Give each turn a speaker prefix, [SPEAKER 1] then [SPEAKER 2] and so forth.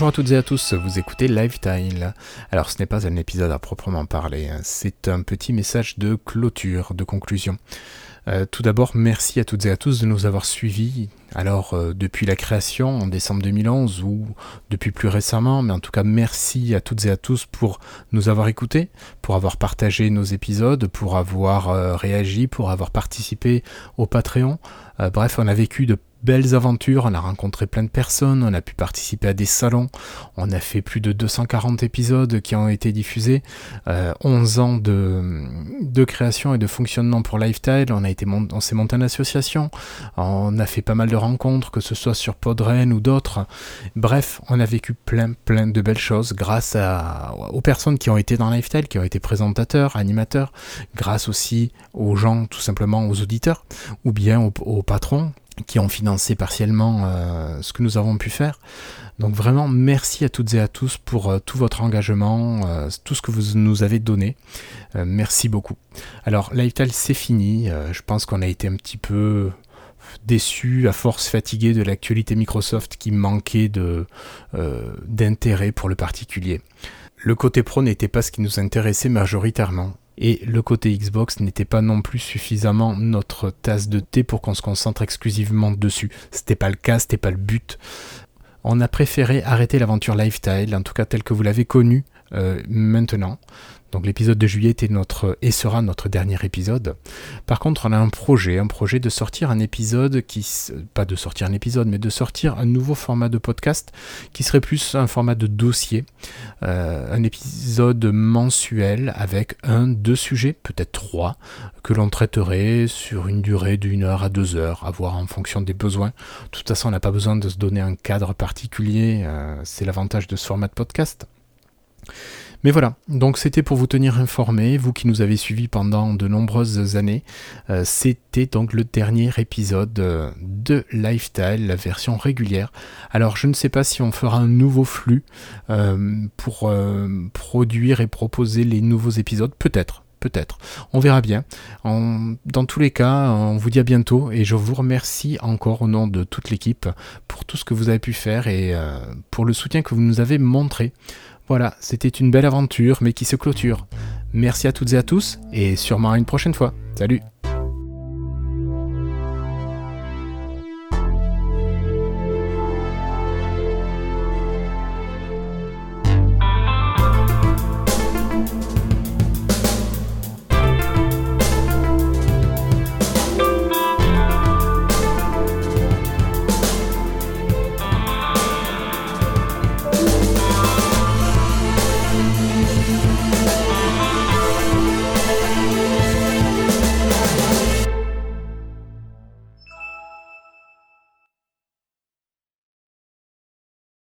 [SPEAKER 1] Bonjour à toutes et à tous, vous écoutez Lifetime. Alors ce n'est pas un épisode à proprement parler, hein. c'est un petit message de clôture, de conclusion. Euh, tout d'abord, merci à toutes et à tous de nous avoir suivis. Alors, euh, depuis la création en décembre 2011 ou depuis plus récemment, mais en tout cas, merci à toutes et à tous pour nous avoir écoutés, pour avoir partagé nos épisodes, pour avoir euh, réagi, pour avoir participé au Patreon. bref, on a vécu de belles aventures, on a rencontré plein de personnes, on a pu participer à des salons, on a fait plus de 240 épisodes qui ont été diffusés, 11 euh, ans de, création et de fonctionnement pour Lifestyle, on, on s'est monté en association, on a fait pas mal de rencontres, que ce soit sur Podren ou d'autres, bref, on a vécu plein plein de belles choses grâce aux personnes qui ont été dans Lifestyle, qui ont été présentateurs, animateurs, grâce aussi aux gens, tout simplement aux auditeurs, ou bien aux patrons qui ont financé partiellement euh, ce que nous avons pu faire. Donc vraiment, merci à toutes et à tous pour euh, tout votre engagement, euh, tout ce que vous nous avez donné. merci beaucoup. Alors, Lifestyle, c'est fini. je pense qu'on a été un petit peu déçu, à force fatigué de l'actualité Microsoft qui manquait d'intérêt pour le particulier. Le côté pro n'était pas ce qui nous intéressait majoritairement et le côté Xbox n'était pas non plus suffisamment notre tasse de thé pour qu'on se concentre exclusivement dessus. C'était pas le cas, c'était pas le but. On a préféré arrêter l'aventure Lifestyle, en tout cas telle que vous l'avez connue euh, maintenant. Donc l'épisode de juillet était notre et sera notre dernier épisode. Par contre, on a un projet, un projet de sortir un épisode qui pas de sortir un épisode, mais de sortir un nouveau format de podcast qui serait plus un format de dossier, euh, un épisode mensuel avec un, deux sujets, peut-être trois, que l'on traiterait sur une durée d'une heure à deux heures, à voir en fonction des besoins. De toute façon, on n'a pas besoin de se donner un cadre particulier. Euh, c'est l'avantage de ce format de podcast. Mais voilà, donc c'était pour vous tenir informé, vous qui nous avez suivis pendant de nombreuses années. Euh, c'était donc le dernier épisode euh, de Lifestyle, la version régulière. Alors je ne sais pas si on fera un nouveau flux euh, pour produire et proposer les nouveaux épisodes, peut-être. Peut-être. On verra bien. dans tous les cas, on vous dit à bientôt et je vous remercie encore au nom de toute l'équipe pour tout ce que vous avez pu faire et pour le soutien que vous nous avez montré. Voilà, c'était une belle aventure, mais qui se clôture. Merci à toutes et à tous, et sûrement à une prochaine fois. Salut